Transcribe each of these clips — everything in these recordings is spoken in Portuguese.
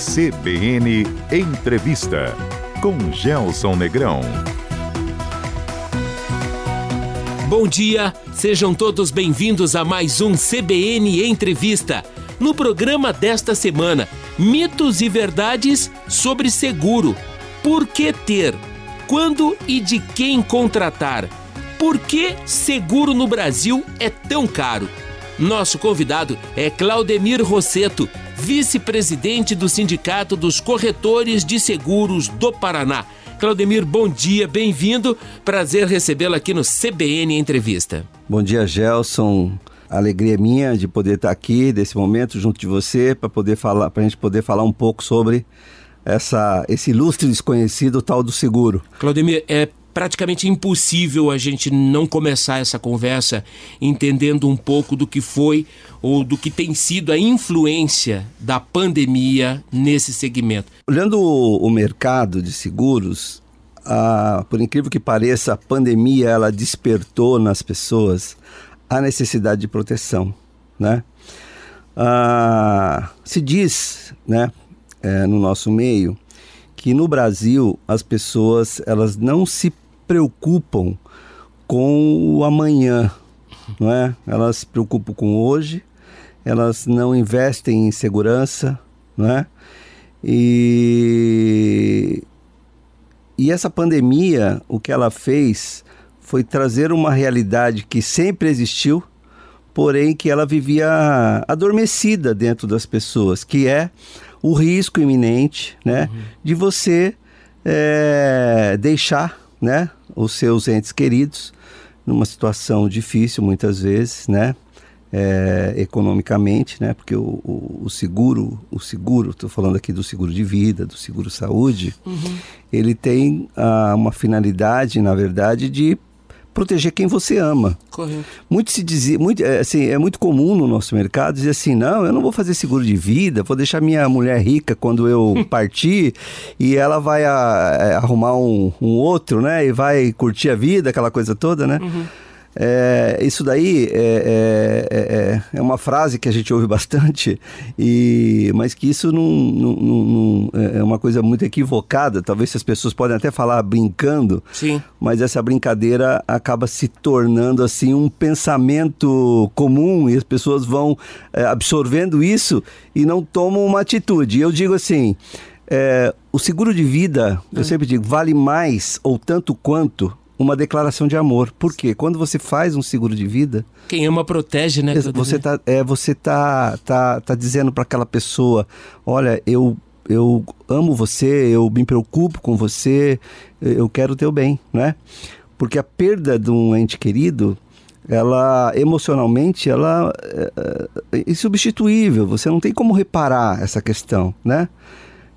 CBN Entrevista com Gelson Negrão. Bom dia, sejam todos bem-vindos a mais um CBN Entrevista. No programa desta semana, mitos e verdades sobre seguro. Por que ter? Quando e de quem contratar? Por que seguro no Brasil é tão caro? Nosso convidado é Claudemir Rosseto, vice-presidente do Sindicato dos Corretores de Seguros do Paraná. Claudemir, bom dia, bem-vindo. Prazer recebê-lo aqui no CBN Entrevista. Bom dia, Gelson. alegria minha de poder estar aqui nesse momento junto de você para poder falar, para a gente poder falar um pouco sobre essa, esse ilustre desconhecido tal do seguro. Claudemir, é praticamente impossível a gente não começar essa conversa entendendo um pouco do que foi ou do que tem sido a influência da pandemia nesse segmento. Olhando o, mercado de seguros, a, por incrível que pareça, a pandemia ela despertou nas pessoas a necessidade de proteção, né? Ah, se diz, né, é, no nosso meio, que no Brasil as pessoas elas não se preocupam com o amanhã, não é? Elas se preocupam com hoje, elas não investem em segurança, não é? E, e essa pandemia, o que ela fez foi trazer uma realidade que sempre existiu, porém que ela vivia adormecida dentro das pessoas, que é o risco iminente, né, uhum. de você é, deixar, né, os seus entes queridos numa situação difícil muitas vezes, né, é, economicamente, né, porque o, o, o seguro, o seguro, estou falando aqui do seguro de vida, do seguro saúde, uhum. ele tem ah, uma finalidade, na verdade, de proteger quem você ama. Correto. Muito se dizia, muito, é, assim, é muito comum no nosso mercado dizer assim, não, eu não vou fazer seguro de vida, vou deixar minha mulher rica quando eu partir e ela vai a, a, é, arrumar um, um, outro, né? E vai curtir a vida, aquela coisa toda, né? Uhum. É, isso daí é, é, é, é, uma frase que a gente ouve bastante, e, mas que isso não, não, não, é uma coisa muito equivocada. Talvez as pessoas podem até falar brincando, Sim. mas essa brincadeira acaba se tornando assim um pensamento comum e as pessoas vão é, absorvendo isso e não tomam uma atitude. Eu digo assim. É, o seguro de vida, eu sempre digo, vale mais ou tanto quanto uma declaração de amor. Por quê? Quando você faz um seguro de vida. Quem ama protege, né? Você tá, é, você tá, tá, tá dizendo para aquela pessoa: olha, eu, eu amo você, eu me preocupo com você, eu quero o teu bem, né? Porque a perda de um ente querido, ela emocionalmente, ela é, é insubstituível. Você não tem como reparar essa questão, né?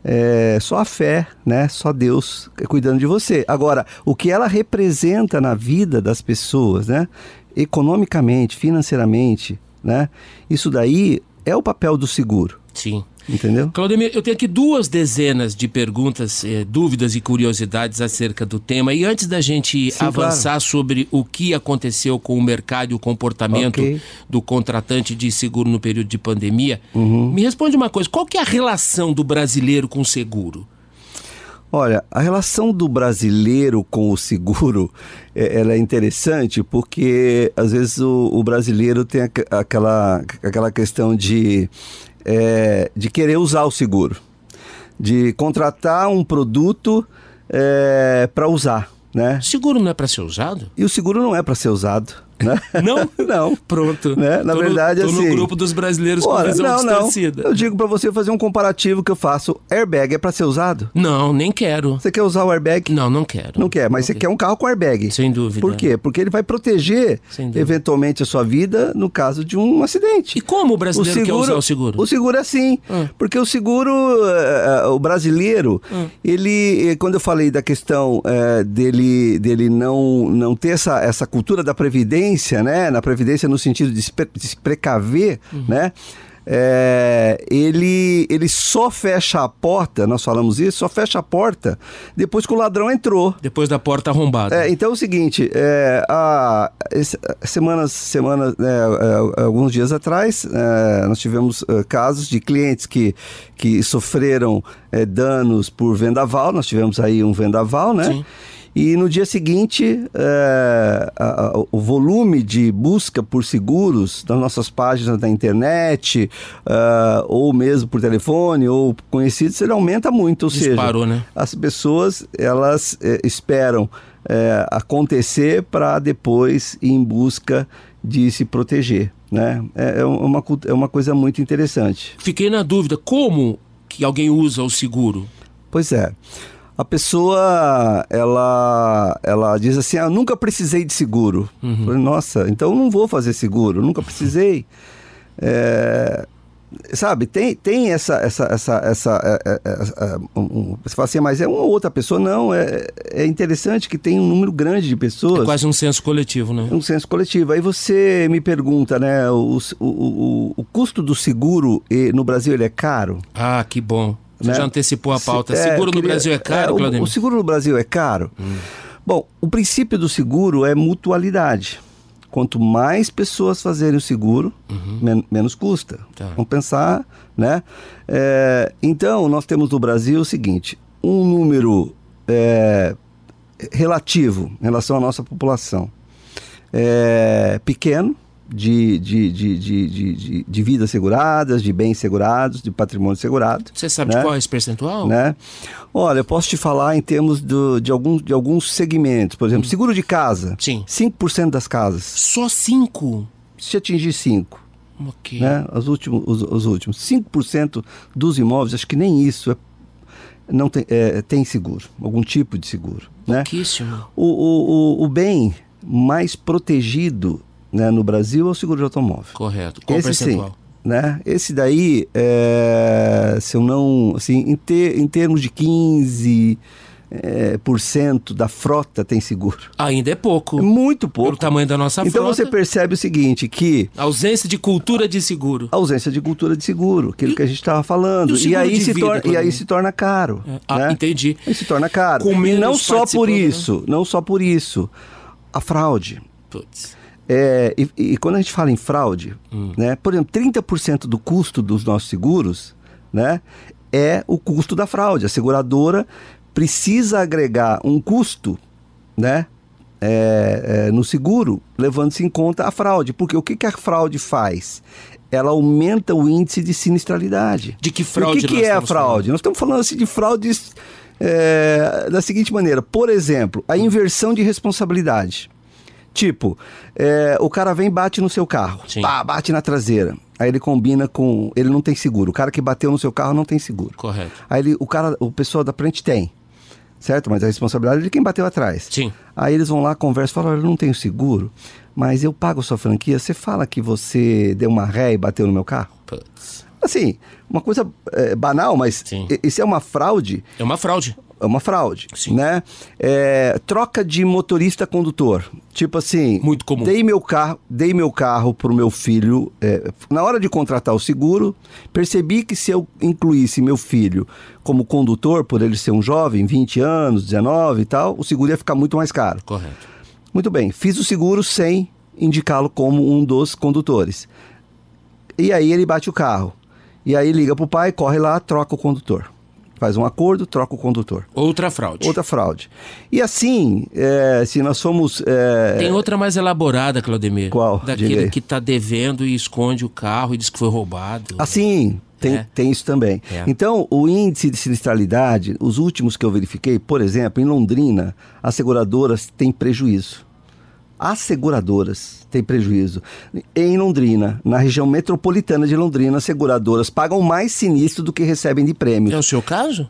É, só a fé, né? Só Deus cuidando de você. Agora, o que ela representa na vida das pessoas, né? Economicamente, financeiramente, né? Isso daí é o papel do seguro. Sim. Entendeu? Claudemir, eu tenho aqui duas dezenas de perguntas, eh, dúvidas e curiosidades acerca do tema. E antes da gente Sim, avançar claro. sobre o que aconteceu com o mercado e o comportamento okay. do contratante de seguro no período de pandemia, uhum. me responde uma coisa: qual que é a relação do brasileiro com o seguro? Olha, a relação do brasileiro com o seguro é, ela é interessante porque às vezes o, o brasileiro tem aquela, aquela questão de é, de querer usar o seguro, de contratar um produto é, para usar. Né? Seguro não é para ser usado? E o seguro não é para ser usado. Né? Não? não. Pronto. Né? Na tô verdade, no, tô assim. no grupo dos brasileiros olha, com visão não. Não. Eu digo para você fazer um comparativo que eu faço. Airbag é para ser usado? Não, nem quero. Você quer usar o airbag? Não, não quero. Não quer, mas não você quer um carro com airbag. Sem dúvida. Por quê? Porque ele vai proteger eventualmente a sua vida no caso de um acidente. E como o brasileiro o seguro, quer usar o seguro? O seguro é assim. Hum. Porque o seguro, uh, o brasileiro, hum. ele, quando eu falei da questão uh, dele, dele não, não ter essa, essa cultura da previdência, né? Na previdência no sentido de se, precaver, uhum. né? É, ele, ele só fecha a porta, nós falamos isso, só fecha a porta depois que o ladrão entrou. Depois da porta arrombada. É, então é o seguinte, é, esse- semanas, semanas né, é, alguns dias atrás, é, nós tivemos é, casos de clientes que, que sofreram é, danos por vendaval, nós tivemos aí um vendaval, né? Sim. E no dia seguinte, é, a- a- o volume de busca por seguros nas nossas páginas da internet, ah, ou mesmo por telefone, ou conhecidos, ele aumenta muito. Ou Disparou, seja, né? as pessoas elas eh, esperam eh, acontecer para depois ir em busca de se proteger. Né? É, é uma, cult- é uma coisa muito interessante. Fiquei na dúvida, como que alguém usa o seguro? Pois é. A pessoa, ela, ela diz assim, ah, nunca precisei de seguro. Uhum. Falei, Nossa, então eu não vou fazer seguro, nunca precisei. É, sabe, tem, tem essa, essa, essa, essa, é, é, é, um- um- você fala assim, mas é uma outra pessoa? Não, é, é interessante que tem um número grande de pessoas. É quase um senso coletivo, né? Um senso coletivo. Aí você me pergunta, né, o, o, o, o custo do seguro no Brasil ele é caro? Ah, que bom. Você né? já antecipou a pauta. Se- é, seguro no queria- Brasil é caro, o- Claudemir? Hum. o, seguro no Brasil é caro? Bom, o princípio do seguro é mutualidade. Quanto mais pessoas fazerem o seguro, men- menos custa. Uhum. Tá. Vamos pensar, né? É, então, nós temos no Brasil o seguinte, um número é, relativo em relação à nossa população é, pequeno de, de, de, de, de, de- vidas seguradas, de bens segurados, de patrimônio segurado. Você sabe né? qual é esse percentual? Né? Olha, eu posso te falar em termos do, de, alguns, de alguns segmentos. Por exemplo, seguro de casa. Hum. Sim. 5% das casas. Só cinco? Se atingir 5%, Ok. né? Os últimos, os, os últimos. 5% dos imóveis, acho que nem isso é- não tem, é, tem seguro. Algum tipo de seguro. Né? Pouquíssimo. O, o, o, o bem mais protegido né, no Brasil é o seguro de automóvel. Correto. Qual Esse sim, percentual? né? Esse daí, é, se eu não, assim, em, ter, em termos de 15 é, por cento da frota tem seguro. Ainda é pouco. É muito Pelo pouco. tamanho da nossa Então frota. você percebe o seguinte, que Ausência de cultura de seguro. a ausência de cultura de seguro, aquilo que a gente estava falando, e e, aí se vida, torna, e aí Claudinho? se torna caro. Ah, né? entendi. Aí se torna caro. Com e não só por né? isso, não só por isso, a fraude. Putz. É, e, e quando a gente fala em fraude, Hum. né, por exemplo, 30% do custo dos nossos seguros né, é o custo da fraude. A seguradora precisa agregar um custo né, é, é, no seguro, levando-se em conta a fraude. Porque o que, que a fraude faz? Ela aumenta o índice de sinistralidade. De que E fraude o que, que é a fraude? falando? Nós estamos falando assim de fraudes é, da seguinte maneira. Por exemplo, a inversão de responsabilidade. Tipo, é, o cara vem e bate no seu carro. Sim. Pá, bate na traseira. Aí ele combina com. Ele não tem seguro. O cara que bateu no seu carro não tem seguro. Correto. Aí ele, o cara, o pessoal da frente tem. Certo? Mas a responsabilidade é de quem bateu atrás. Sim. Aí eles vão lá, conversam, falam, olha, eu não tenho seguro, mas eu pago sua franquia. Você fala que você deu uma ré e bateu no meu carro? Putz. Assim, uma coisa é, banal, mas Sim. isso é uma fraude. É uma fraude. É uma fraude, Sim. né? É, troca de motorista condutor, tipo assim, Muito comum. Dei meu carro, dei meu carro pro meu filho. é, na hora de contratar o seguro, percebi que se eu incluísse meu filho como condutor, por ele ser um jovem, 20 anos, 19 e tal, o seguro ia ficar muito mais caro. Correto. Muito bem, fiz o seguro sem indicá-lo como um dos condutores. E aí ele bate o carro. E aí liga pro pai, corre lá, troca o condutor. Faz um acordo, troca o condutor. Outra fraude. Outra fraude. E assim, é, se nós formos. é, Tem outra mais elaborada, Claudemir. Qual? Daquele que tá devendo e esconde o carro e diz que foi roubado. Assim, tem, É. tem isso também. É. Então, o índice de sinistralidade, os últimos que eu verifiquei, por exemplo, em Londrina, as seguradoras têm prejuízo. As seguradoras têm prejuízo. Em Londrina, na região metropolitana de Londrina, as seguradoras pagam mais sinistro do que recebem de prêmio. É o seu caso?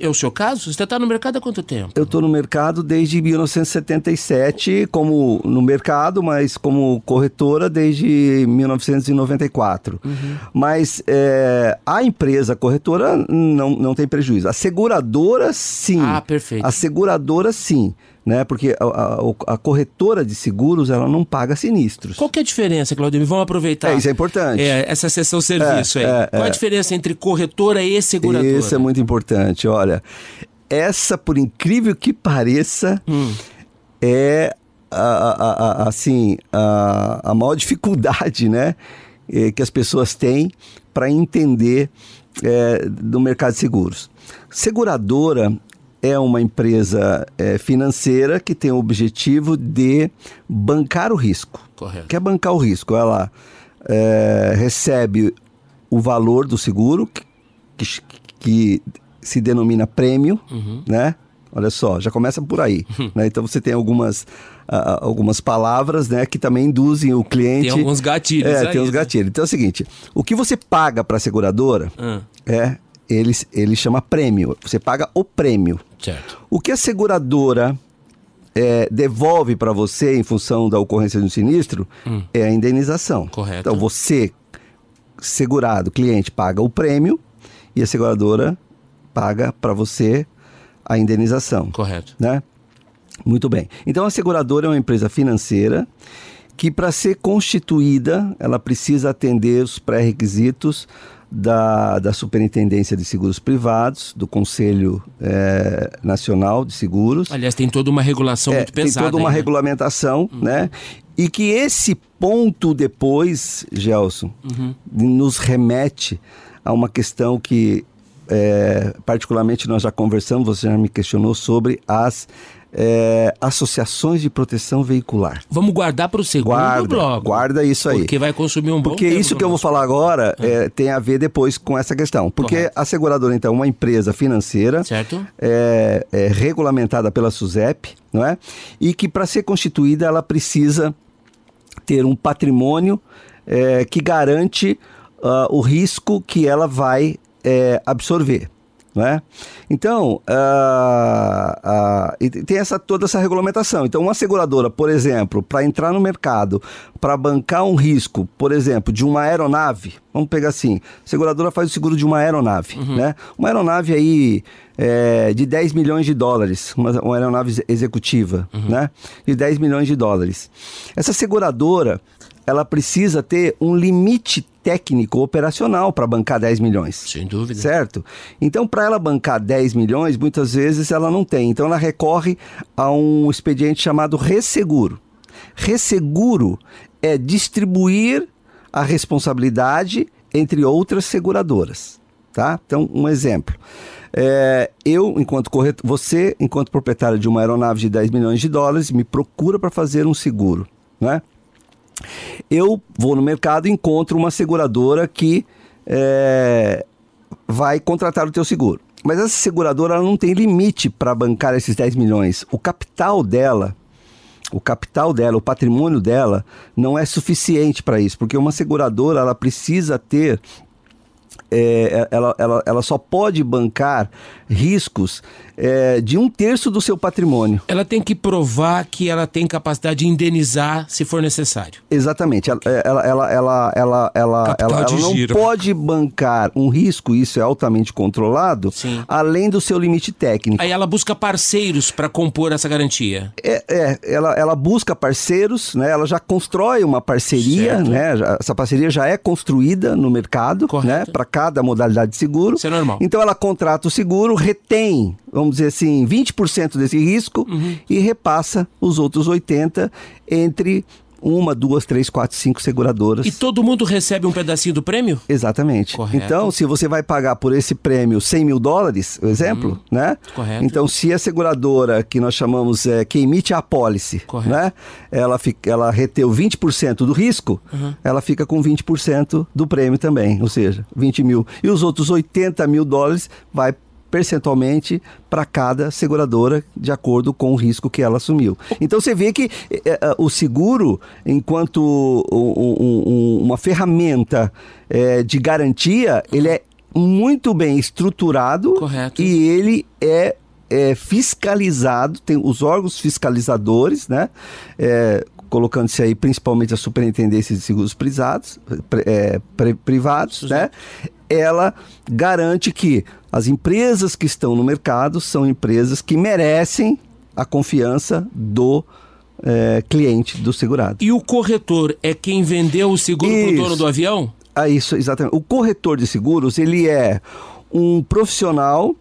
É o seu caso? Você está no mercado há quanto tempo? Eu estou no mercado desde 1977, como no mercado, mas como corretora desde 1994. Uhum. Mas é, a empresa corretora não, não tem prejuízo. A seguradora, sim. Ah, perfeito. A seguradora, sim. Né? Porque a, a, a, corretora de seguros ela não paga sinistros. Qual que é a diferença, Claudio? Vamos aproveitar. É, isso é importante. É, essa sessão serviço é, aí. É, Qual a é. diferença entre corretora e seguradora? Isso é muito importante. Olha, essa, por incrível que pareça, hum. é a, assim a, a maior dificuldade, né, é, que as pessoas têm para entender é, do mercado de seguros. Seguradora é uma empresa é, financeira que tem o objetivo de bancar o risco. Correto. Quer bancar o risco? Ela é, recebe o valor do seguro, que, que se denomina prêmio, uhum. né? Olha só, já começa por aí. né? Então você tem algumas, algumas palavras né, que também induzem o cliente. Tem alguns gatilhos. É, aí, tem uns né? gatilhos. Então é o seguinte: o que você paga para a seguradora uhum. é. Ele, ele chama prêmio. Você paga o prêmio. Certo. O que a seguradora é, devolve para você em função da ocorrência de um sinistro hum. é a indenização. Correto. Então você, segurado, cliente, paga o prêmio e a seguradora paga para você a indenização. Correto. Né? Muito bem. Então a seguradora é uma empresa financeira que para ser constituída ela precisa atender os pré-requisitos da, da Superintendência de Seguros Privados, do Conselho é, Nacional de Seguros. Aliás, tem toda uma regulação é, muito pesada. Tem toda uma aí, né? regulamentação, uhum. né? E que esse ponto depois, Gelson, uhum. nos remete a uma questão que, é, particularmente, nós já conversamos, você já me questionou sobre as é, associações de proteção veicular. Vamos guardar para o segundo guarda, bloco. Guarda isso aí. Porque vai consumir um bom Porque isso que eu vou falar agora ah. é, tem a ver depois com essa questão. Porque Correto. a seguradora, então, é uma empresa financeira. Certo. É, é regulamentada pela SUSEP, não é? E que para ser constituída ela precisa ter um patrimônio é, que garante uh, o risco que ela vai é, absorver. Né? Então, uh, uh, tem essa, toda essa regulamentação. Então, uma seguradora, por exemplo, para entrar no mercado, para bancar um risco, por exemplo, de uma aeronave, vamos pegar assim, a seguradora faz o seguro de uma aeronave, uhum. né? Uma aeronave aí é, de 10 milhões de dólares, uma, uma aeronave executiva, uhum. né? De 10 milhões de dólares. Essa seguradora, ela precisa ter um limite técnico operacional para bancar 10 milhões. Sem dúvida. Certo? Então, para ela bancar 10 milhões, muitas vezes ela não tem. Então, ela recorre a um expediente chamado resseguro. Resseguro é distribuir a responsabilidade entre outras seguradoras. Tá? Então, um exemplo. É, eu, enquanto corretor, você, enquanto proprietário de uma aeronave de 10 milhões de dólares, me procura para fazer um seguro. Né? Eu vou no mercado e encontro uma seguradora que é, vai contratar o teu seguro. Mas essa seguradora não tem limite para bancar esses 10 milhões. O capital dela, o capital dela, o patrimônio dela não é suficiente para isso, porque uma seguradora ela precisa ter é, ela, ela, ela só pode bancar riscos é, de um terço do seu patrimônio. Ela tem que provar que ela tem capacidade de indenizar se for necessário. Exatamente. Ela, ela, ela, ela, ela, ela, ela não giro. pode bancar um risco, isso é altamente controlado, Sim. além do seu limite técnico. Aí ela busca parceiros para compor essa garantia. É, é ela, ela busca parceiros, né? ela já constrói uma parceria, né? essa parceria já é construída no mercado né? para cada modalidade de seguro. Isso é normal. Então ela contrata o seguro, retém vamos dizer assim, 20% desse risco uhum. e repassa os outros 80% entre uma, duas, três, quatro, cinco seguradoras. E todo mundo recebe um pedacinho do prêmio? Exatamente. Correto. Então, se você vai pagar por esse prêmio 100 mil dólares, o exemplo, hum, né? Correto. Então, se a seguradora, que nós chamamos, é, que emite a apólice, correto. né? Ela, fica, ela reteu 20% do risco, uhum. ela fica com 20% do prêmio também, ou seja, 20 mil. E os outros 80 mil dólares vai percentualmente para cada seguradora, de acordo com o risco que ela assumiu. Então você vê que é, o seguro, enquanto um, um, uma ferramenta é, de garantia, ele é muito bem estruturado Correto. e ele é é, fiscalizado, tem os órgãos fiscalizadores, né? É, colocando-se aí principalmente a superintendência de seguros privados, é, privados, né? Ela garante que as empresas que estão no mercado são empresas que merecem a confiança do é, cliente, do segurado. E o corretor é quem vendeu o seguro para o dono do avião? Ah, isso, exatamente. O corretor de seguros, ele é um profissional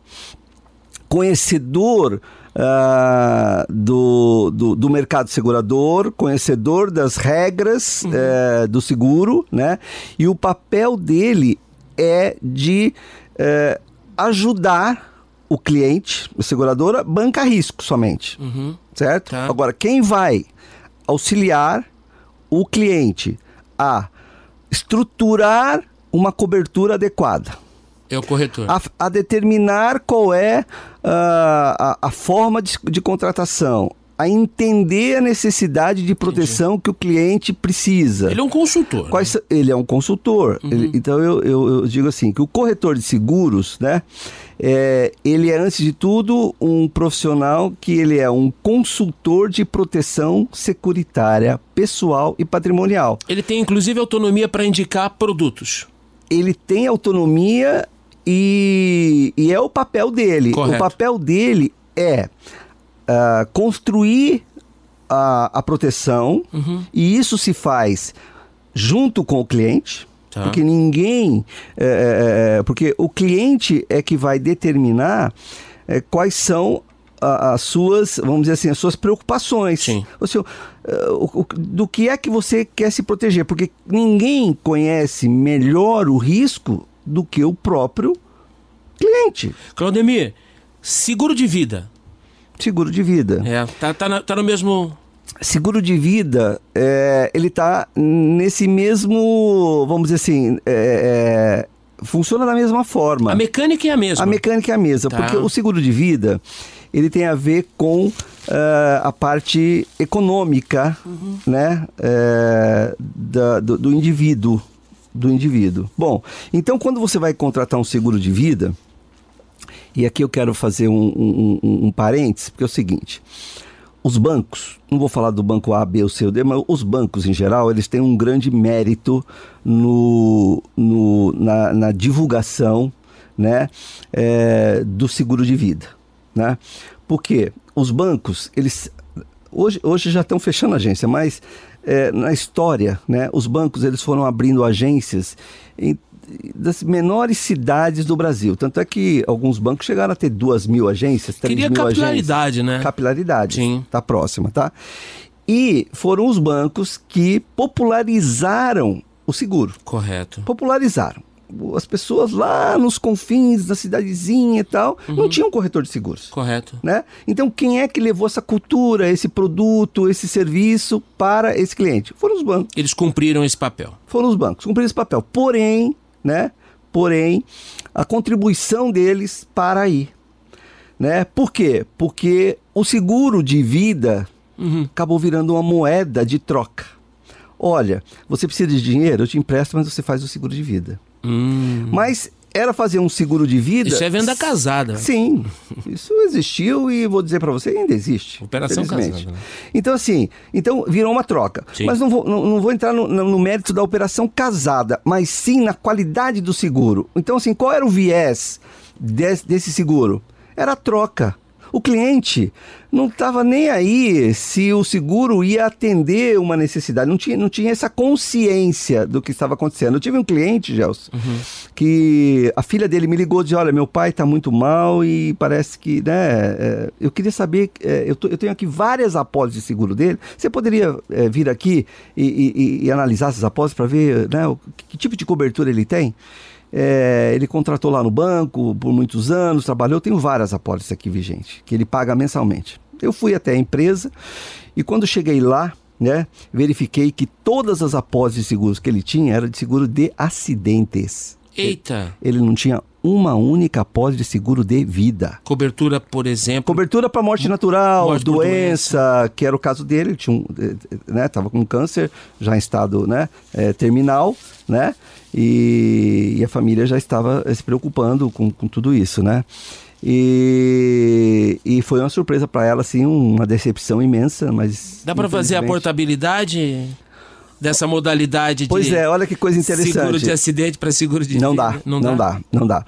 conhecedor uh, do, do, do, mercado segurador, conhecedor das regras uhum. uh, do seguro, né? E o papel dele é de uh, ajudar o cliente, a seguradora, banca risco somente, uhum. certo? Tá. Agora, quem vai auxiliar o cliente a estruturar uma cobertura adequada. É o corretor. A, a determinar qual é uh, a, a, forma de, de, contratação, a entender a necessidade de proteção Entendi. que o cliente precisa. Ele é um consultor. Quais, né? Ele é um consultor. Uhum. Ele, então eu, eu, eu, digo assim, que o corretor de seguros, né? É, ele é, antes de tudo, um profissional que ele é um consultor de proteção securitária pessoal e patrimonial. Ele tem, inclusive, autonomia para indicar produtos. Ele tem autonomia e, e é o papel dele. Correto. O papel dele é uh, construir a, a proteção uhum. e isso se faz junto com o cliente. Tá. Porque ninguém. É, porque o cliente é que vai determinar é, quais são as suas, vamos dizer assim, as suas preocupações. Sim. O seu, o, o, do que é que você quer se proteger? Porque ninguém conhece melhor o risco do que o próprio cliente. Claudemir, seguro de vida. Seguro de vida. É, tá, tá, tá no mesmo. Seguro de vida, é, ele tá nesse mesmo, vamos dizer assim, é, é, funciona da mesma forma. A mecânica é a mesma. A mecânica é a mesma, tá. porque o seguro de vida, ele tem a ver com uh, a parte econômica, uhum. né, é, da, do, do indivíduo do indivíduo. Bom, então quando você vai contratar um seguro de vida, e aqui eu quero fazer um, um, um, um parênteses, porque é o seguinte: os bancos, não vou falar do banco A, B ou C ou D, mas os bancos em geral, eles têm um grande mérito no, no na, na, divulgação né, é, do seguro de vida. Né? Porque os bancos, eles hoje, hoje já estão fechando agência, mas é, na história, né, os bancos eles foram abrindo agências em, das menores cidades do Brasil. Tanto é que alguns bancos chegaram a ter duas mil agências, três Queria mil capilaridade, agências. né? Capilaridade. Sim. Tá próxima, tá? E foram os bancos que popularizaram o seguro. Correto. Popularizaram as pessoas lá nos confins da cidadezinha e tal, uhum. não tinham corretor de seguros. Correto. Né? Então, quem é que levou essa cultura, esse produto, esse serviço para esse cliente? Foram os bancos. Eles cumpriram esse papel. Foram os bancos, cumpriram esse papel. Porém, né? Porém, a contribuição deles para aí. Né? Por quê? Porque o seguro de vida uhum. acabou virando uma moeda de troca. Olha, você precisa de dinheiro, eu te empresto, mas você faz o seguro de vida. Hum. Mas era fazer um seguro de vida. Isso é venda casada. Sim, isso existiu e vou dizer para você ainda existe. Operação casada. Né? Então assim, então virou uma troca. Sim. Mas não vou, não, não vou entrar no, no, mérito da operação casada, mas sim na qualidade do seguro. Então assim, qual era o viés desse, desse seguro? Era a troca. O cliente não estava nem aí se o seguro ia atender uma necessidade, não tinha, não tinha essa consciência do que estava acontecendo. Eu tive um cliente, Gelson, uhum. que a filha dele me ligou e disse: Olha, meu pai está muito mal e parece que, né, é, eu queria saber, é, eu, tô, eu, tenho aqui várias apólices de seguro dele, você poderia é, vir aqui e, e, e, analisar essas apólices para ver né, o, que tipo de cobertura ele tem? É, ele contratou lá no banco por muitos anos, trabalhou. Eu tenho várias apólices aqui vigentes, que ele paga mensalmente. Eu fui até a empresa e quando cheguei lá, né, verifiquei que todas as apólices de seguros que ele tinha eram de seguro de acidentes. Eita! Ele, ele não tinha uma única apólice de seguro de vida. Cobertura, por exemplo. Cobertura para morte natural, morte doença, doença, que era o caso dele, ele tinha um, eh, eh, né, tava com câncer, já em estado, né, é, terminal, né? E, e, a família já estava se preocupando com, com tudo isso, né? E, e foi uma surpresa para ela, assim, uma decepção imensa, mas... Dá para fazer a portabilidade dessa modalidade pois de... Pois é, olha que coisa interessante. Seguro de acidente para seguro de Não dá, não, não dá? dá, não dá.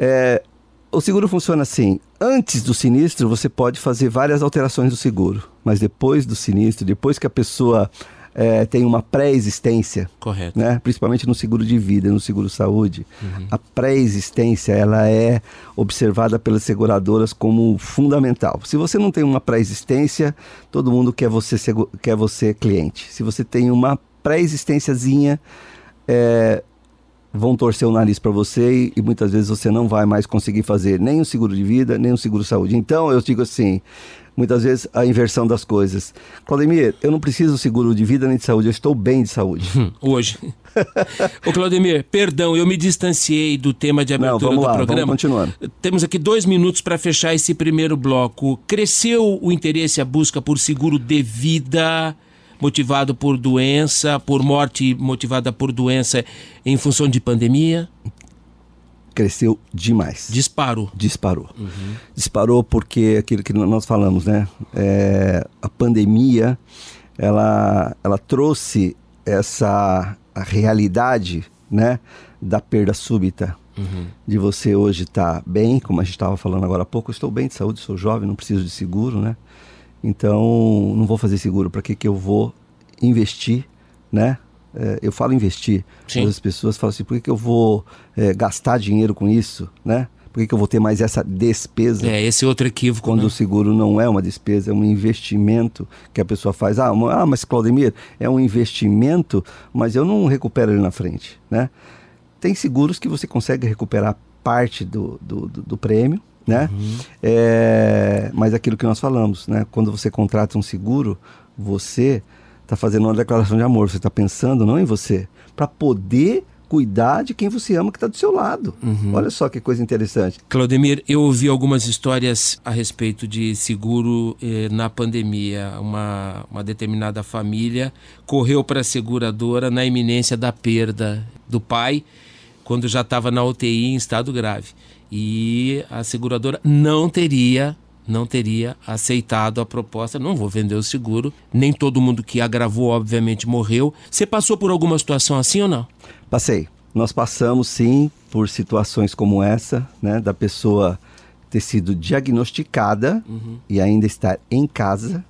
É, O seguro funciona assim: antes do sinistro, você pode fazer várias alterações do seguro, mas depois do sinistro, depois que a pessoa é, tem uma pré-existência, Correto. né? principalmente no seguro de vida, no seguro saúde, Uhum. a pré-existência ela é observada pelas seguradoras como fundamental. Se você não tem uma pré-existência, todo mundo quer você, quer você cliente. Se você tem uma pré-existênciazinha, é, vão torcer o nariz para você e, e muitas vezes você não vai mais conseguir fazer nem o seguro de vida, nem o seguro saúde. Então eu digo assim, muitas vezes a inversão das coisas. Claudemir, eu não preciso seguro de vida nem de saúde, eu estou bem de saúde. Hum, Hoje. Ô Claudemir, perdão, eu me distanciei do tema de Não, abertura vamos do lá, vamos programa. continuando. Temos aqui dois minutos para fechar esse primeiro bloco. Cresceu o interesse e a busca por seguro de vida motivado por doença, por morte motivada por doença em função de pandemia? Cresceu demais. Disparou. Disparou. Disparou porque aquilo que nós falamos, né? É, a pandemia, ela, ela trouxe essa realidade, né? Da perda súbita. De você hoje estar bem, como a gente estava falando agora há pouco, estou bem de saúde, sou jovem, não preciso de seguro, né? Então, não vou fazer seguro. Para que, que eu vou investir, né? É, eu falo investir, Sim. as pessoas falam assim, por que, que eu vou é, gastar dinheiro com isso, né? Por que, que eu vou ter mais essa despesa? É, esse outro equívoco. Quando né? o seguro não é uma despesa, é um investimento que a pessoa faz. Ah, uma- ah, mas Claudemir, é um investimento, mas eu não recupero ele na frente, né? Tem seguros que você consegue recuperar parte do, do, do- do prêmio, né? É, mas aquilo que nós falamos, né? Quando você contrata um seguro, você está fazendo uma declaração de amor, você está pensando não em você, para poder cuidar de quem você ama que está do seu lado. Olha só que coisa interessante. Claudemir, eu ouvi algumas histórias a respeito de seguro eh, na pandemia. Uma, uma determinada família correu para a seguradora na iminência da perda do pai, quando já estava na UTI em estado grave. E a seguradora não teria não teria aceitado a proposta, não vou vender o seguro. Nem todo mundo que agravou, obviamente, morreu. Você passou por alguma situação assim ou não? Passei. Nós passamos sim por situações como essa, né, da pessoa ter sido diagnosticada e ainda estar em casa,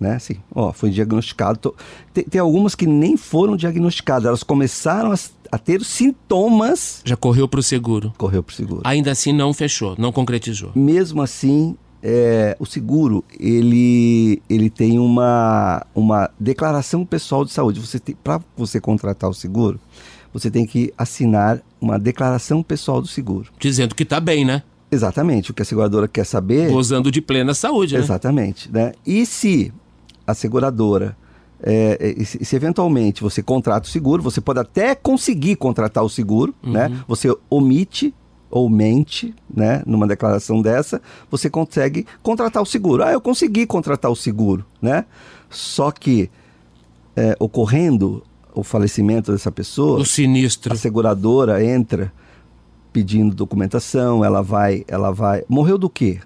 né, assim, ó, foi diagnosticado. tô- Tem, tem algumas que nem foram diagnosticadas, elas começaram a, a ter sintomas, Já correu para o seguro. correu para o seguro. Ainda assim não fechou, não concretizou. Mesmo assim, é, o seguro ele, ele tem uma, uma declaração pessoal de saúde. Você para você contratar o seguro, você tem que assinar uma declaração pessoal do seguro. Dizendo que tá bem, né? Exatamente. O que a seguradora quer saber. Gozando de plena saúde, né? Exatamente. Né? E se a seguradora. é, é, se, se eventualmente você contrata o seguro, você pode até conseguir contratar o seguro, né? Você omite ou mente, né? Numa declaração dessa, você consegue contratar o seguro. Ah, eu consegui contratar o seguro, né? Só que é, ocorrendo o falecimento dessa pessoa, O sinistro. a seguradora entra pedindo documentação, ela vai, ela vai. Morreu do quê?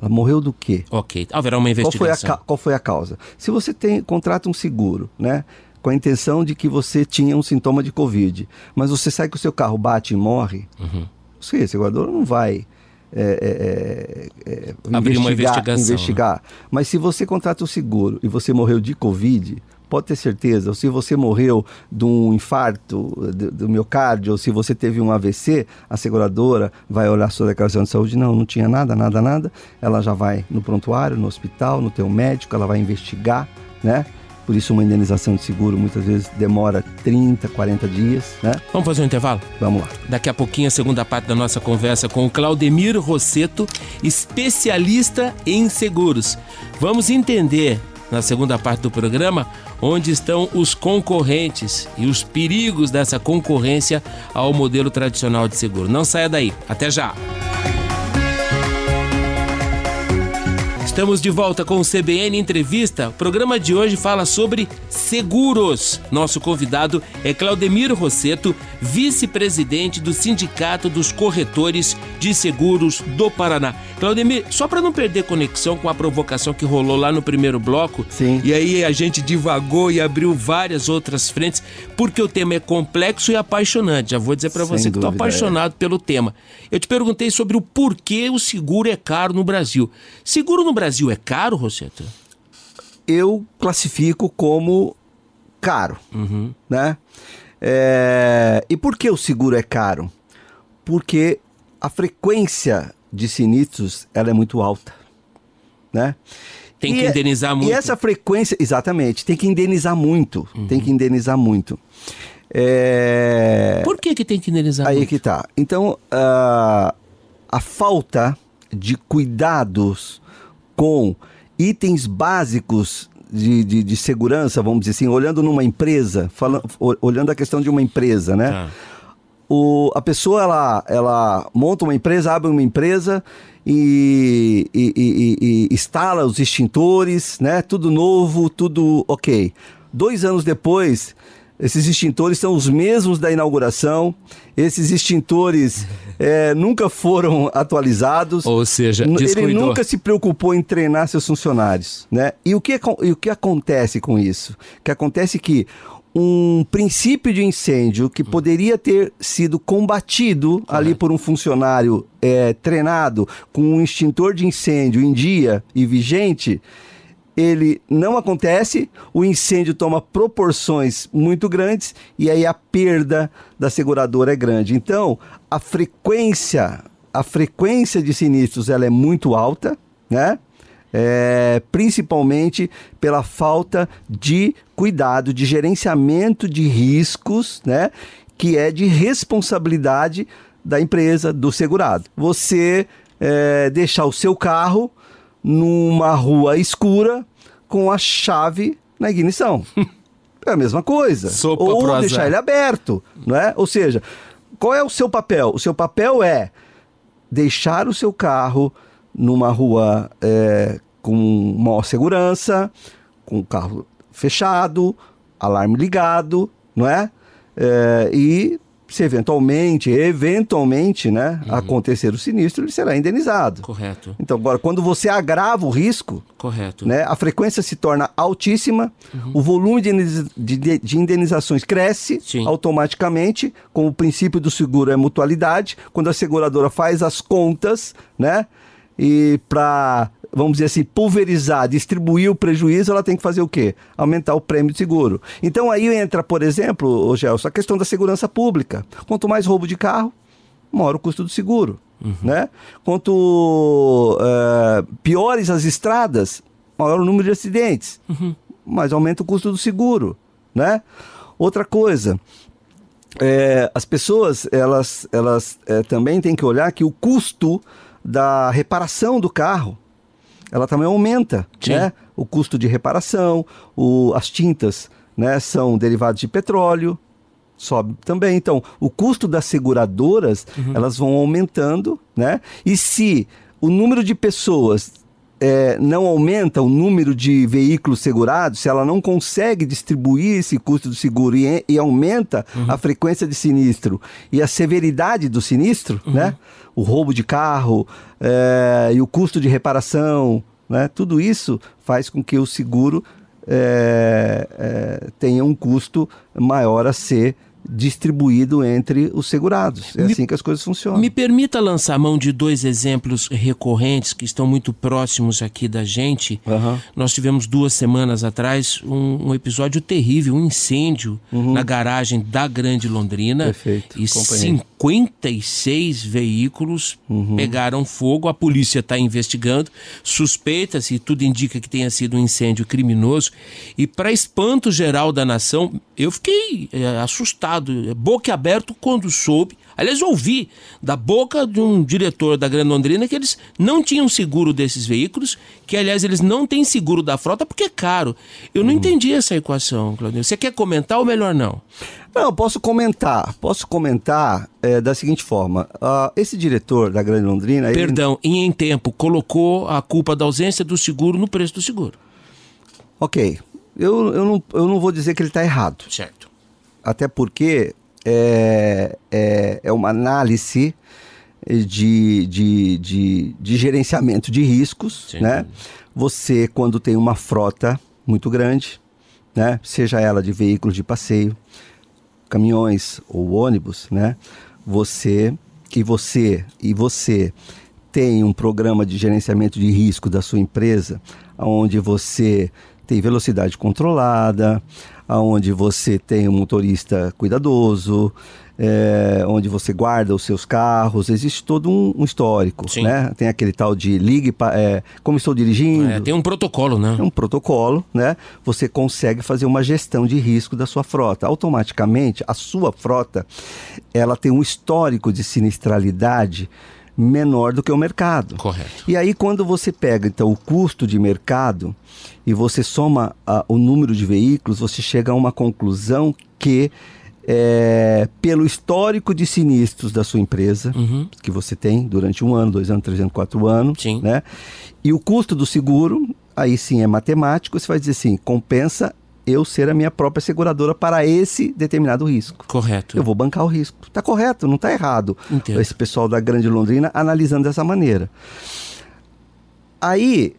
Ela morreu do quê? Ok, haverá uma Qual foi, a, investigação. qual foi a causa? Se você tem contrata um seguro, né? Com a intenção de que você tinha um sintoma de Covid, mas você sai que o seu carro bate e morre, Uhum. você, seguradora não vai é, é, é, é, Abrir uma investigar- investigação, investigar. Mas se você contrata o seguro e você morreu de Covid, pode ter certeza, ou se você morreu de um infarto do, do miocárdio, ou se você teve um AVC, a seguradora vai olhar sua declaração de saúde, não, não tinha nada, nada, nada. Ela já vai no prontuário, no hospital, no teu médico, ela vai investigar, né? Por isso uma indenização de seguro muitas vezes demora 30, 40 dias, né? Vamos fazer um intervalo? Vamos lá. Daqui a pouquinho a segunda parte da nossa conversa com o Claudemir Rosseto, especialista em seguros. Vamos entender na segunda parte do programa onde estão os concorrentes e os perigos dessa concorrência ao modelo tradicional de seguro. Não saia daí. Até já. Estamos de volta com o CBN Entrevista. O programa de hoje fala sobre seguros. Nosso convidado é Claudemiro Rosseto, vice-presidente do Sindicato dos Corretores de Seguros do Paraná. Claudemiro, só para não perder conexão com a provocação que rolou lá no primeiro bloco, Sim. e aí a gente divagou e abriu várias outras frentes, porque o tema é complexo e apaixonante. Já vou dizer para você que estou dúvida, apaixonado pelo tema. Eu te perguntei sobre o porquê o seguro é caro no Brasil. Seguro no Brasil é caro, Roseta? Eu classifico como caro, Uhum. né? É, E por que o seguro é caro? Porque a frequência de sinistros ela é muito alta, né? Tem E que é- indenizar muito. E essa frequência, exatamente, tem que indenizar muito, Uhum. tem que indenizar muito. É... Por que, que tem que indenizar Aí muito? que tá. Então, ah, a falta de cuidados com itens básicos de, de, de segurança, vamos dizer assim, olhando numa empresa, falando, olhando a questão de uma empresa, né? Tá. O, a pessoa ela, ela monta uma empresa, abre uma empresa e, e- e- e- e instala os extintores, né? Tudo novo, tudo ok. Dois anos depois, esses extintores são os mesmos da inauguração. Esses extintores eh, nunca foram atualizados. Ou seja, N- Ele descuidou. nunca se preocupou em treinar seus funcionários, né? E o que, acon- e o que acontece com isso? O que acontece é que um princípio de incêndio que poderia ter sido combatido ali por um funcionário eh, treinado com um extintor de incêndio em dia e vigente, ele não acontece, o incêndio toma proporções muito grandes e aí a perda da seguradora é grande. Então, a frequência, a frequência de sinistros ela é muito alta, né? É, principalmente pela falta de cuidado, de gerenciamento de riscos, né? Que é de responsabilidade da empresa, do segurado. Você é, deixar o seu carro numa rua escura com a chave na ignição. É a mesma coisa. Sopa Ou deixar ele aberto, não é? Ou seja, qual é o seu papel? O seu papel é deixar o seu carro numa rua é, com maior segurança, com o carro fechado, alarme ligado, não é? É, e se eventualmente, eventualmente, né, acontecer o sinistro, ele será indenizado. Correto, Então, agora, quando você agrava o risco, correto. né, a frequência se torna altíssima, o volume de de, de indenizações cresce Sim. automaticamente, com o princípio do seguro é mutualidade, quando a seguradora faz as contas, né, e para, vamos dizer assim, pulverizar, distribuir o prejuízo, ela tem que fazer o quê? Aumentar o prêmio de seguro. Então aí entra, por exemplo, Gelson, a questão da segurança pública. Quanto mais roubo de carro, maior o custo do seguro. Né? Quanto eh, piores as estradas, maior o número de acidentes, mais aumenta o custo do seguro. Né? Outra coisa, eh, as pessoas elas, elas eh, também têm que olhar que o custo da reparação do carro ela também aumenta, Sim. né? O custo de reparação, o, as tintas, né, são derivados de petróleo, sobe também. Então, o custo das seguradoras, elas vão aumentando, né? E se o número de pessoas eh, não aumenta o número de veículos segurados, se ela não consegue distribuir esse custo do seguro e, e aumenta a frequência de sinistro e a severidade do sinistro, né? O roubo de carro eh, e o custo de reparação, né? Tudo isso faz com que o seguro eh, tenha um custo maior a ser distribuído entre os segurados. É Me- assim que as coisas funcionam. Me permita lançar mão de dois exemplos recorrentes que estão muito próximos aqui da gente. Aham. Nós tivemos duas semanas atrás um, um episódio terrível, um incêndio na garagem da Grande Londrina. Uhum. Perfeito, E acompanhei. 56 veículos Uhum. pegaram fogo. A polícia está investigando. Suspeita-se, tudo indica que tenha sido um incêndio criminoso. E para espanto geral da nação, eu fiquei eh, assustado assustado, boca aberto quando soube. Aliás, ouvi da boca de um diretor da Grande Londrina que eles não tinham seguro desses veículos, que aliás eles não têm seguro da frota porque é caro. Eu não hum. entendi essa equação, Claudio. Você quer comentar ou melhor não? Não, posso comentar. Posso comentar é, da seguinte forma: uh, esse diretor da Grande Londrina. Perdão, ele... em tempo colocou a culpa da ausência do seguro no preço do seguro. Ok. Eu, eu, não, eu não vou dizer que ele está errado. Certo. Até porque é, é, é uma análise de, de, de, de gerenciamento de riscos, Sim. né? Você, quando tem uma frota muito grande, né? Seja ela de veículos de passeio, caminhões ou ônibus, né? Você e você e você tem um programa de gerenciamento de risco da sua empresa, onde você tem velocidade controlada, onde você tem um motorista cuidadoso, é, onde você guarda os seus carros, existe todo um, um histórico, Sim. né? Tem aquele tal de ligue, é, como estou dirigindo. É, tem um protocolo, né? É um protocolo, né? Você consegue fazer uma gestão de risco da sua frota. Automaticamente, a sua frota, ela tem um histórico de sinistralidade menor do que o mercado. Correto. E aí quando você pega então o custo de mercado e você soma uh, o número de veículos, você chega a uma conclusão que é, pelo histórico de sinistros da sua empresa, uhum. que você tem durante um ano, dois anos, três anos, quatro anos, sim. né? E o custo do seguro, aí sim é matemático, você vai dizer assim, compensa eu ser a minha própria seguradora para esse determinado risco. Correto. Eu vou bancar o risco. Está correto, não está errado. Entendo. Esse pessoal da Grande Londrina analisando dessa maneira. Aí,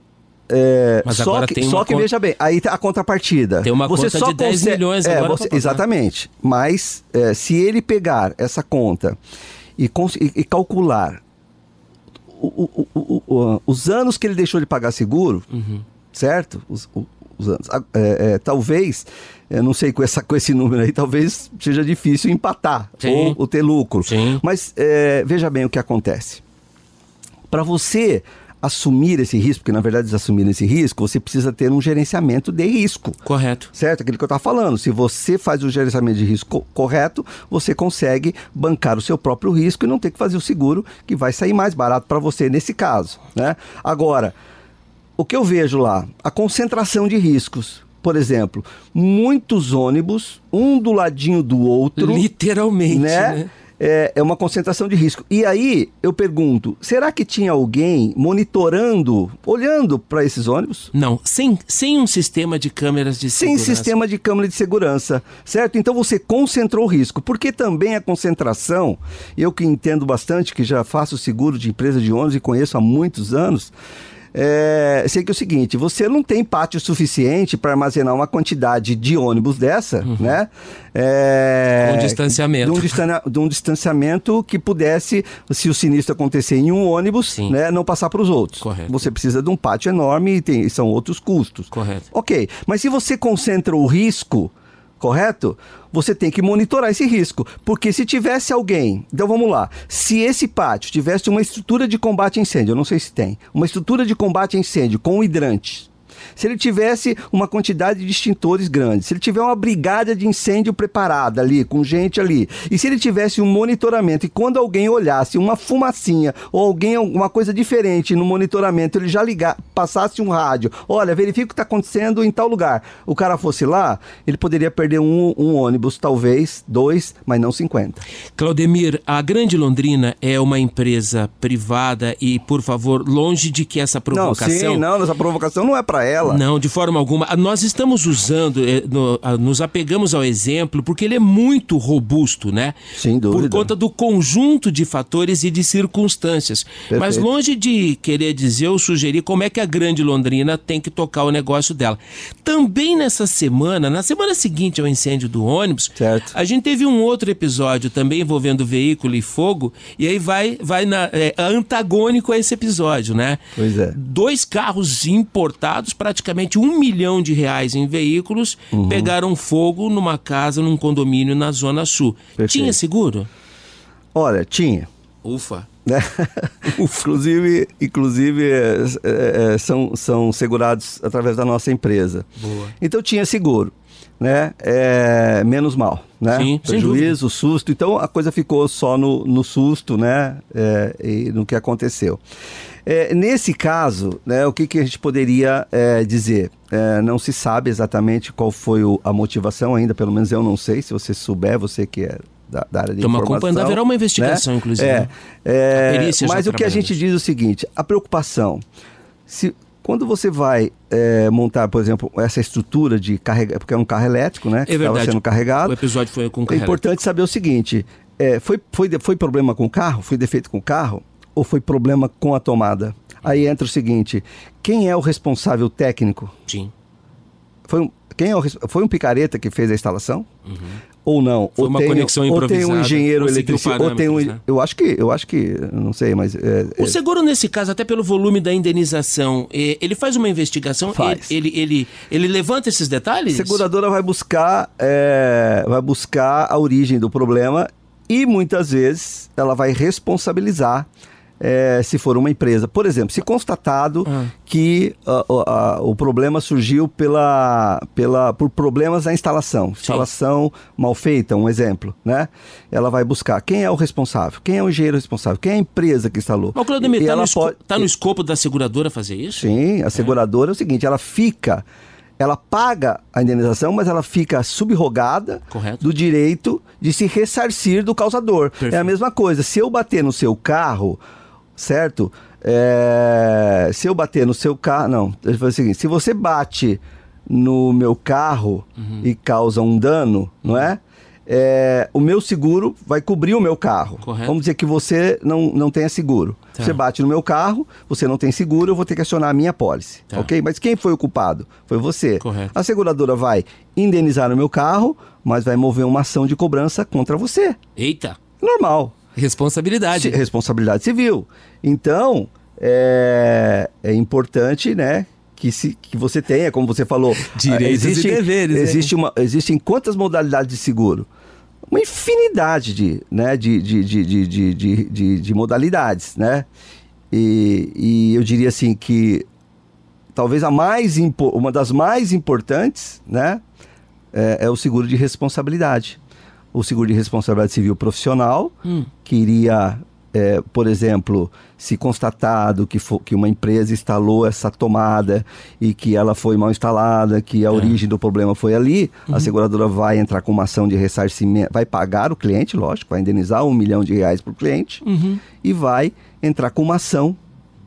é, Mas só que, só que veja bem, aí tá a contrapartida. Tem uma você conta só de 10 consegue, milhões é, você, Exatamente. Mas é, se ele pegar essa conta e, e, e calcular o, o, o, os anos que ele deixou de pagar seguro, uhum. certo? Os, os anos. É, é, talvez, eu não sei com, essa, com esse número aí, talvez seja difícil empatar Sim. ou, ou, ter lucro. Sim. Mas é, veja bem o que acontece. Para você assumir esse risco, porque na verdade assumir esse risco, você precisa ter um gerenciamento de risco. Correto. Certo? Aquilo que eu estava falando. Se você faz o gerenciamento de risco correto, você consegue bancar o seu próprio risco e não ter que fazer o seguro, que vai sair mais barato para você nesse caso. Né? Agora, o que eu vejo lá? A concentração de riscos. Por exemplo, muitos ônibus, um do ladinho do outro. Literalmente, né? né? É, é, uma concentração de risco. E aí eu pergunto: será que tinha alguém monitorando, olhando para esses ônibus? Não, sem, sem um sistema de câmeras de segurança. Sem sistema de câmera de segurança, certo? Então você concentrou o risco. Porque também a concentração, eu que entendo bastante, que já faço seguro de empresa de ônibus e conheço há muitos anos é, sei que é o seguinte: você não tem pátio suficiente para armazenar uma quantidade de ônibus dessa, uhum. né? É, um distanciamento. De um, de um, distanciamento que pudesse, se o sinistro acontecer em um ônibus, né, não passar para os outros. Correto. Você precisa de um pátio enorme e tem, são outros custos. Correto. Ok, mas se você concentra o risco correto? Você tem que monitorar esse risco, porque se tivesse alguém, então vamos lá, se esse pátio tivesse uma estrutura de combate a incêndio, eu não sei se tem, uma estrutura de combate a incêndio com hidrantes, se ele tivesse uma quantidade de extintores grande, se ele tiver uma brigada de incêndio preparada ali, com gente ali, e se ele tivesse um monitoramento, e quando alguém olhasse uma fumacinha ou alguém alguma coisa diferente no monitoramento, ele já ligar, passasse um rádio, olha, verifica o que está acontecendo em tal lugar, o cara fosse lá, ele poderia perder um, um ônibus, talvez, dois, mas não 50. Claudemir, a Grande Londrina é uma empresa privada e, por favor, longe de que essa provocação... Não, sim, não, essa provocação não é para ela dela. Não, de forma alguma. Nós estamos usando, eh, nos apegamos ao exemplo, porque ele é muito robusto, né? Sem dúvida. Por conta do conjunto de fatores e de circunstâncias. Perfeito. Mas longe de querer dizer ou sugerir como é que a grande Londrina tem que tocar o negócio dela. Também nessa semana, na semana seguinte ao incêndio do ônibus, certo. a gente teve um outro episódio também envolvendo veículo e fogo, e aí vai, vai na, é, antagônico a esse episódio, né? Pois é. Dois carros importados para praticamente um milhão de reais em veículos uhum. pegaram fogo numa casa, num condomínio na Zona Sul. Perfeito. Tinha seguro? Olha, tinha. Ufa. Né? inclusive, inclusive é, é, é, são, são segurados através da nossa empresa. Boa. Então tinha seguro. né, é, menos mal, né? Sim, Prejuízo, susto. Então a coisa ficou só no, no susto, né? É, e no que aconteceu. É, nesse caso, né, o que, que a gente poderia é, dizer? É, não se sabe exatamente qual foi o- a motivação ainda, pelo menos eu não sei. Se você souber, você que é da, da área de Toma informação. acompanhando, haverá uma investigação, né? inclusive, É, né? é, mas o que a gente diz é o seguinte: a preocupação. Se, quando você vai é, montar, por exemplo, essa estrutura de carregar, porque é um carro elétrico, né? É estava verdade. sendo carregado. O episódio foi com É carreira. importante saber o seguinte: é, foi, foi, foi problema com o carro? Foi defeito com o carro? Ou foi problema com a tomada? Aí entra o seguinte: quem é o responsável técnico? Sim. Foi um, quem é o, foi um picareta que fez a instalação? Ou não? Uhum. Foi ou uma tem, conexão ou tem um improvisada, engenheiro eletricista, ou tem um, né? eu acho que, eu acho que, não sei, mas é, O é, seguro, nesse caso, até pelo volume da indenização, eh, ele faz uma investigação, Faz. Ele, ele, ele, ele levanta esses detalhes? A seguradora vai buscar, é, vai buscar a origem do problema e muitas vezes ela vai responsabilizar é, se for uma empresa. Por exemplo, se constatado Ah. que ah, o- ah, o problema surgiu pela, pela, por problemas na instalação, instalação mal feita, um exemplo, né? Ela vai buscar quem é o responsável, quem é o engenheiro responsável, quem é a empresa que instalou. Mas, Claudemir, E tá, ela no pode- tá no escopo da seguradora fazer isso? Sim, a seguradora é o seguinte, ela fica, ela paga a indenização, mas ela fica subrogada Correto. do direito de se ressarcir do causador. Perfeito. É a mesma coisa, se eu bater no seu carro, certo? É, se eu bater no seu carro, não, deixa eu fazer o seguinte, se você bate no meu carro Uhum. e causa um dano, não é? É, o meu seguro vai cobrir o meu carro. Correto. Vamos dizer que você não, não tenha seguro. Tá. Você bate no meu carro, você não tem seguro, eu vou ter que acionar a minha pólice. Tá. Ok? Mas quem foi o culpado? Foi você. Correto. A seguradora vai indenizar o meu carro, mas vai mover uma ação de cobrança contra você. Eita, Normal. Responsabilidade. Responsabilidade civil. Então, é, é importante, né? Que, se, que você tenha, como você falou. Direitos ah, e deveres, né? Existe uma, existem quantas modalidades de seguro? Uma infinidade de, né, de, de, de, de, de, de, de- de modalidades, né? E, e eu diria assim que talvez a mais uma das mais importantes, né, é, é o seguro de responsabilidade. O seguro de responsabilidade civil profissional, Hum. que iria, é, por exemplo, se constatado que, fo- que uma empresa instalou essa tomada e que ela foi mal instalada, que a origem do problema foi ali, a seguradora vai entrar com uma ação de ressarcimento, vai pagar o cliente, lógico, vai indenizar um milhão de reais para o cliente Uhum. e vai entrar com uma ação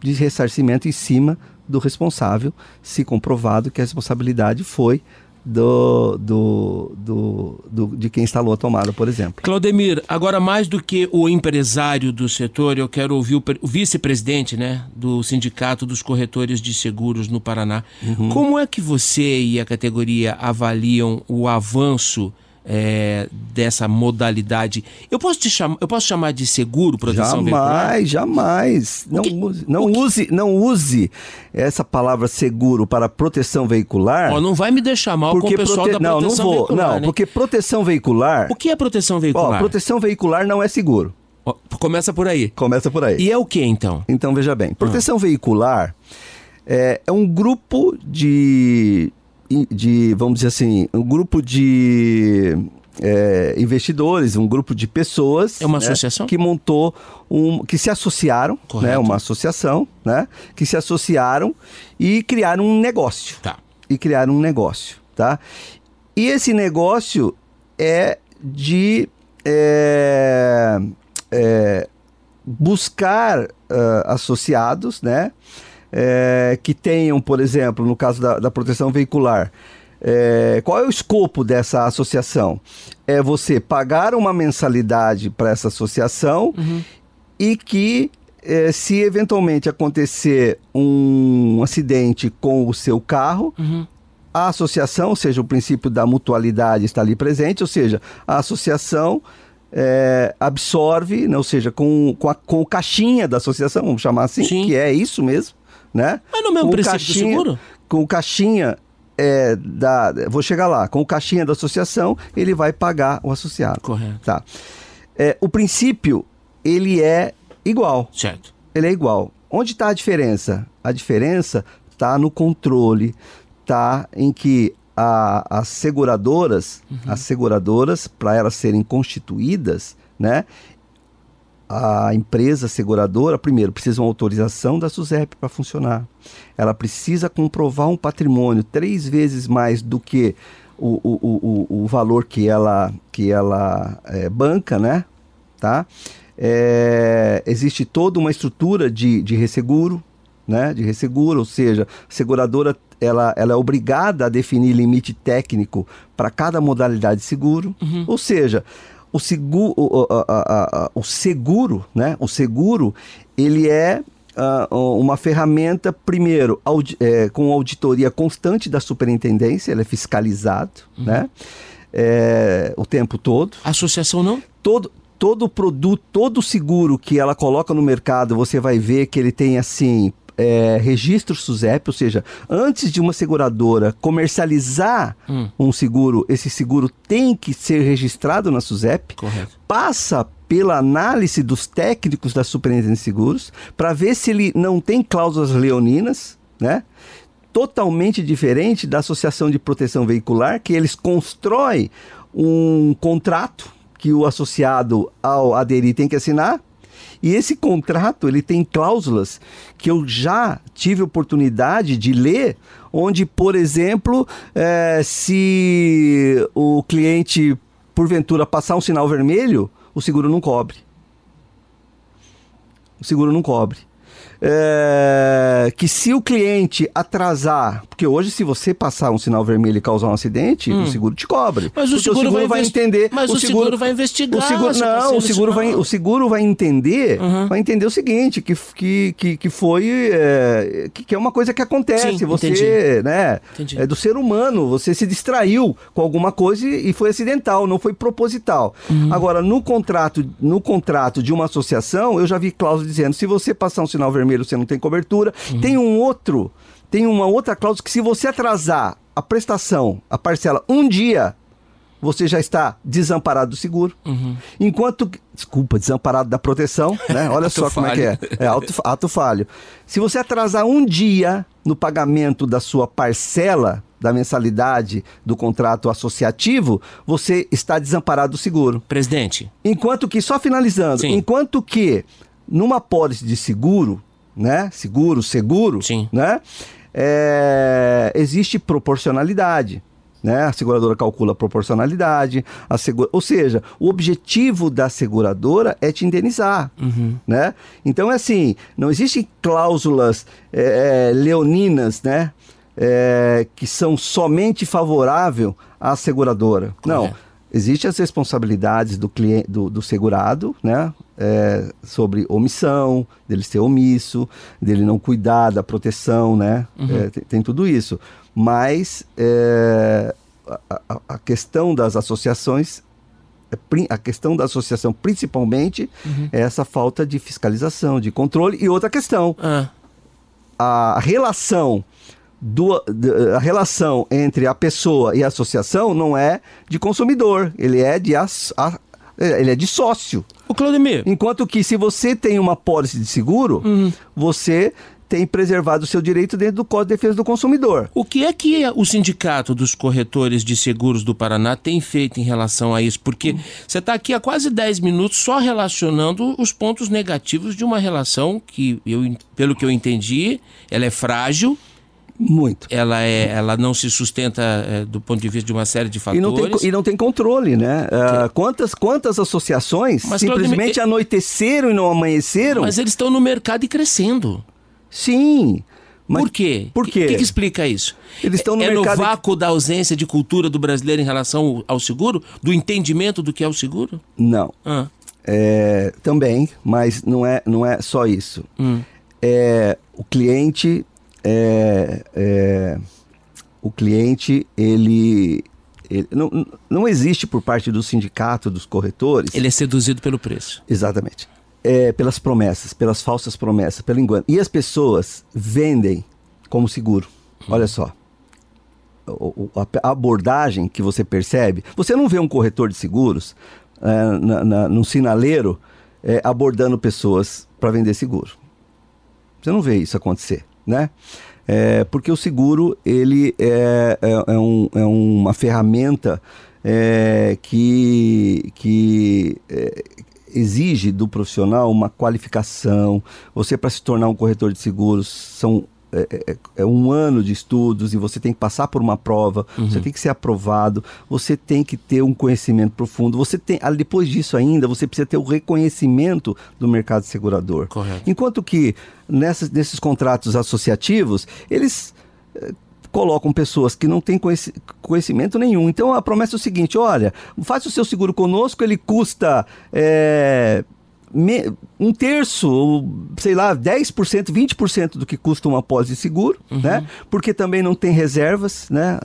de ressarcimento em cima do responsável, se comprovado que a responsabilidade foi do, do, do, do- de quem instalou a tomada, por exemplo. Claudemir, agora mais do que o empresário do setor, eu quero ouvir o, o vice-presidente né, do Sindicato dos Corretores de Seguros no Paraná. Uhum. Como é que você e a categoria avaliam o avanço eh, dessa modalidade? Eu posso, te chamar, eu posso chamar de seguro proteção veicular? Jamais, jamais. Não, que- use, não, que- use, não use essa palavra seguro para proteção veicular. Ó, não vai me deixar mal com o porque pessoal prote- da não, não proteção vou. veicular. Não, né? porque proteção veicular. O que é proteção Ó, veicular? proteção veicular não é seguro. Ó, começa por aí. Começa por aí. E é o que então? Então veja bem, proteção veicular é, é um grupo de, de, vamos dizer assim, um grupo de é, investidores, um grupo de pessoas. É uma né, associação? que montou um, que se associaram, Correto. né, uma associação, né, que se associaram e criaram um negócio Tá. e criaram um negócio, tá? E esse negócio é de é, é, buscar ah, associados, né? É, que tenham, por exemplo, no caso da, da proteção veicular, é, qual é o escopo dessa associação? É você pagar uma mensalidade para essa associação e que, eh, se eventualmente acontecer um acidente com o seu carro, Uhum. a associação, ou seja, o princípio da mutualidade está ali presente, ou seja, a associação eh, absorve, né, ou seja, com, com, a, com o caixinha da associação, vamos chamar assim, Sim. que é isso mesmo, né? Mas não é o mesmo Com princípio do seguro? Com o caixinha eh, da... Vou chegar lá. Com o caixinha da associação, ele vai pagar o associado. Correto. Tá. É, o princípio, ele é igual. Certo. Ele é igual. Onde está a diferença? A diferença está no controle, está em que a, as seguradoras, uhum. as seguradoras, para elas serem constituídas, né? A empresa seguradora, primeiro, precisa uma autorização da SUSEP para funcionar. Ela precisa comprovar um patrimônio três vezes mais do que o, o, o, o valor que ela, que ela é, banca, né? Tá? É, existe toda uma estrutura de, de resseguro, né? De resseguro, ou seja, a seguradora ela, ela é obrigada a definir limite técnico para cada modalidade de seguro. Uhum. Ou seja, o seguro, o, a, a, a, o seguro, né? O seguro, ele é uh, uma ferramenta, primeiro, audi é, com auditoria constante da superintendência, ele é fiscalizado, uhum. né? É, o tempo todo. associação não? Todo, todo produto, todo seguro que ela coloca no mercado, você vai ver que ele tem assim é, registro SUSEP, ou seja, antes de uma seguradora comercializar hum. um seguro, esse seguro tem que ser registrado na SUSEP. Correto. Passa pela análise dos técnicos da Superintendência de Seguros para ver se ele não tem cláusulas leoninas, né? Totalmente diferente da Associação de Proteção Veicular, que eles constroem um contrato que o associado ao aderir tem que assinar e esse contrato, ele tem cláusulas que eu já tive oportunidade de ler, onde, por exemplo, é, se o cliente, porventura, passar um sinal vermelho, o seguro não cobre. O seguro não cobre é, que se o cliente atrasar, porque hoje se você passar um sinal vermelho e causar um acidente, hum. o seguro te cobre. Mas o seguro, o seguro, vai, entender. Mas o, seguro, seguro, vai investigar. O seguro, não, o seguro vai, o seguro vai entender, uhum. vai entender o seguinte, que que, que, que foi é, que, que, é uma coisa que acontece. Sim, você, entendi. né, entendi. é do ser humano. Você se distraiu com alguma coisa e foi acidental, não foi proposital. Uhum. Agora no contrato, no contrato de uma associação, eu já vi cláusula dizendo se você passar um sinal vermelho vermelho você não tem cobertura. Uhum. Tem um outro, tem uma outra cláusula que se você atrasar a prestação, a parcela, um dia, você já está desamparado do seguro. Uhum. Enquanto. Desculpa, desamparado da proteção, né? Olha só como falho. é que é. É ato, ato falho. Se você atrasar um dia no pagamento da sua parcela da mensalidade do contrato associativo, você está desamparado do seguro. Presidente. Enquanto que, só finalizando, Sim. enquanto que numa pólice de seguro, né? Seguro, seguro, Sim. né? É, existe proporcionalidade. Né? A seguradora calcula a proporcionalidade, a segura... ou seja, o objetivo da seguradora é te indenizar. Uhum. Né? Então, é assim, não existem cláusulas é, é leoninas né? É, que são somente favoráveis à seguradora. Não. Existem as responsabilidades do, cliente, do, do segurado, né? É, sobre omissão, dele ser omisso, dele não cuidar da proteção, né? Uhum. É, tem, tem, tudo isso. Mas é, a, a, questão das associações, é a questão da associação principalmente uhum. é essa falta de fiscalização, de controle. E outra questão, ah. a relação do, a relação entre a pessoa e a associação não é de consumidor, ele é de, as, a, ele é de sócio. O Claudemir. Enquanto que se você tem uma pólice de seguro, uhum. você tem preservado o seu direito dentro do Código de Defesa do Consumidor. O que é que o Sindicato dos Corretores de Seguros do Paraná tem feito em relação a isso? Porque uhum. você está aqui há quase 10 minutos só relacionando os pontos negativos de uma relação que, eu, pelo que eu entendi, ela é frágil, muito. Ela, é, ela não se sustenta é, do ponto de vista de uma série de fatores. E não tem, e não tem controle, né? Uh, quantas, quantas associações mas, simplesmente Claudio, anoiteceram e não amanheceram? Mas eles estão no mercado e crescendo. Sim. Mas por quê? Por quê? O que, que, explica isso? Eles estão no é mercado... no vácuo da ausência de cultura do brasileiro em relação ao seguro? Do entendimento do que é o seguro? Não. Ah. É, também, mas não é, não é só isso. Hum. É, o cliente é, é, o cliente, ele, ele, não, não existe por parte do sindicato, dos corretores. Ele é seduzido pelo preço. Exatamente. É, pelas promessas, pelas falsas promessas, pelo engano. E as pessoas vendem como seguro. Hum. Olha só. A abordagem que você percebe, você não vê um corretor de seguros é, na, na, num sinaleiro é, abordando pessoas para vender seguro. Você não vê isso acontecer né? É, porque o seguro ele é, é, é, um, é uma ferramenta é, que, que é, exige do profissional uma qualificação. Você, para se tornar um corretor de seguros, são é, é, é, um ano de estudos e você tem que passar por uma prova, uhum. você tem que ser aprovado, você tem que ter um conhecimento profundo. Você tem, depois disso ainda, você precisa ter o reconhecimento do mercado segurador. Correto. Enquanto que nessas, nesses contratos associativos, eles eh, colocam pessoas que não têm conhecimento nenhum. Então a promessa é o seguinte: olha, faça o seu seguro conosco, ele custa. É, um terço, sei lá, 10%, 20% do que custa uma pós de seguro, uhum. né? Porque também não tem reservas, né?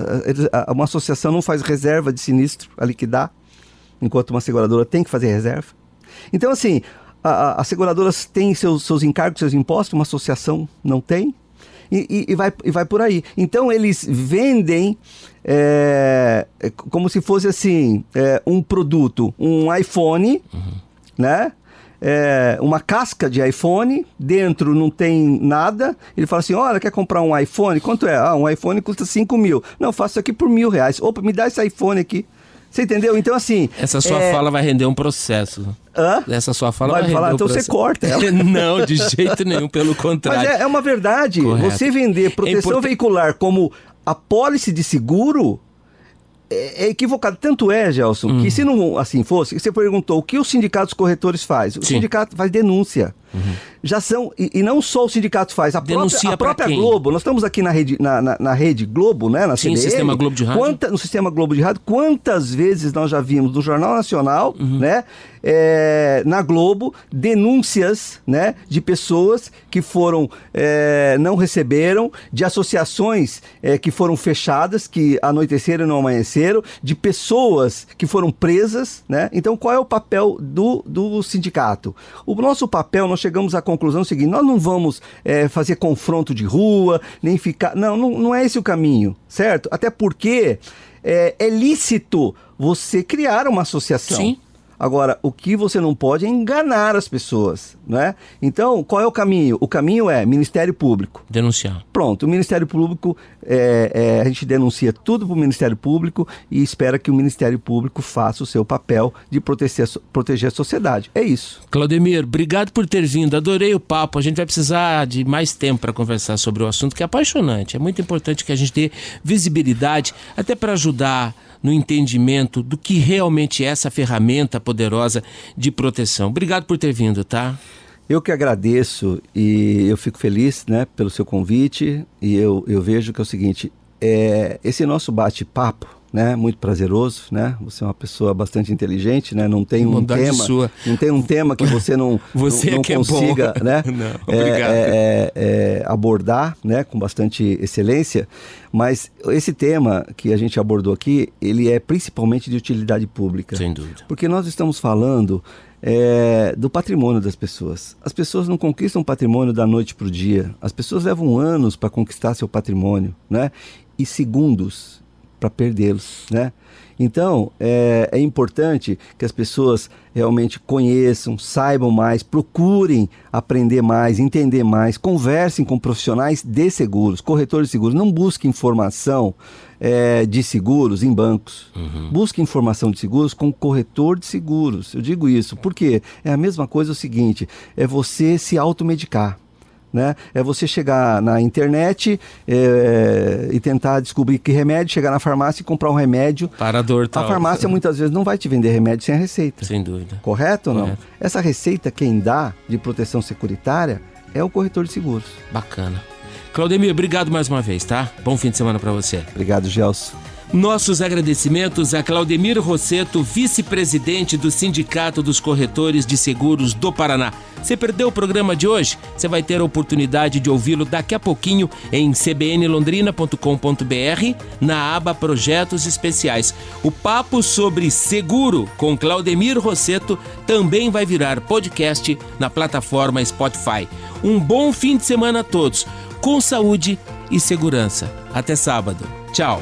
Uma associação não faz reserva de sinistro a liquidar, enquanto uma seguradora tem que fazer reserva. Então, assim, as seguradoras têm seus, seus encargos, seus impostos, uma associação não tem, e, e, e, vai, e vai por aí. Então eles vendem é, como se fosse assim é, um produto, um iPhone, uhum. né? É, uma casca de iPhone, dentro não tem nada. Ele fala assim: olha, quer comprar um iPhone? Quanto é? Ah, um iPhone custa 5 mil. Não, faço isso aqui por mil reais. Opa, me dá esse iPhone aqui. Você entendeu? Então, assim. Essa sua é... fala vai render um processo. Hã? Essa sua fala vai, vai falar, então processo. você corta ela. Não, de jeito nenhum, pelo contrário. Mas é, é uma verdade. Correto. Você vender é proteção é veicular como apólice de seguro é, é, equivocado. Tanto é, Gelson, que uhum. se não assim fosse, você perguntou o que os sindicatos corretores faz. O Sim. sindicato faz denúncia. Uhum. Já são, e, e, não só o sindicato faz, a Denuncia própria, a própria Globo, nós estamos aqui na rede, na, na, na rede Globo, né? Na Sim, Sistema Globo de Rádio. Quanta, no Sistema Globo de Rádio, quantas vezes nós já vimos no Jornal Nacional, uhum. né? É, na Globo, denúncias né, de pessoas que foram, é, não receberam, de associações é, que foram fechadas, que anoiteceram e não amanheceram, de pessoas que foram presas, né? Então, qual é o papel do, do sindicato? O nosso papel, nós chegamos à conclusão seguinte: nós não vamos é, fazer confronto de rua, nem ficar. Não, não, não é esse o caminho, certo? Até porque é, é lícito você criar uma associação. Sim. Agora, o que você não pode é enganar as pessoas, né? Então, qual é o caminho? O caminho é Ministério Público. Denunciar. Pronto, o Ministério Público, é, é, a gente denuncia tudo para o Ministério Público e espera que o Ministério Público faça o seu papel de proteger, proteger a sociedade. É isso. Claudemir, obrigado por ter vindo. Adorei o papo. A gente vai precisar de mais tempo para conversar sobre o assunto, que é apaixonante. É muito importante que a gente dê visibilidade, até para ajudar no entendimento do que realmente é essa ferramenta poderosa de proteção. Obrigado por ter vindo, tá? Eu que agradeço e eu fico feliz né, pelo seu convite e eu, eu vejo que é o seguinte, é, esse nosso bate-papo né? Muito prazeroso, né? Você é uma pessoa bastante inteligente, né? Não tem um tema, sua. não tem um tema que você não, você não, não é consiga, é né? Não, obrigado. É, é, é, abordar, né? Com bastante excelência. Mas esse tema que a gente abordou aqui, ele é principalmente de utilidade pública. Sem dúvida. Porque nós estamos falando é, do patrimônio das pessoas. As pessoas não conquistam patrimônio da noite para o dia. As pessoas levam anos para conquistar seu patrimônio, né? E segundos para perdê-los, né? Então, é, é, importante que as pessoas realmente conheçam, saibam mais, procurem aprender mais, entender mais, conversem com profissionais de seguros, corretores de seguros. Não busque informação é, de seguros em bancos. Uhum. Busque informação de seguros com corretor de seguros. Eu digo isso porque é a mesma coisa o seguinte: é você se automedicar né? É você chegar na internet é, e tentar descobrir que remédio, chegar na farmácia e comprar um remédio. Para a dor tal. A farmácia muitas vezes não vai te vender remédio sem a receita. Sem dúvida. Correto ou não? Correto. Essa receita quem dá de proteção securitária é o corretor de seguros. Bacana. Claudemir, obrigado mais uma vez, tá? Bom fim de semana para você. Obrigado, Gelson. Nossos agradecimentos a Claudemir Rosseto, vice-presidente do Sindicato dos Corretores de Seguros do Paraná. Você perdeu o programa de hoje? Você vai ter a oportunidade de ouvi-lo daqui a pouquinho em cbnlondrina.com.br na aba Projetos Especiais. O papo sobre seguro com Claudemir Rosseto também vai virar podcast na plataforma Spotify. Um bom fim de semana a todos, com saúde e segurança. Até sábado. Tchau.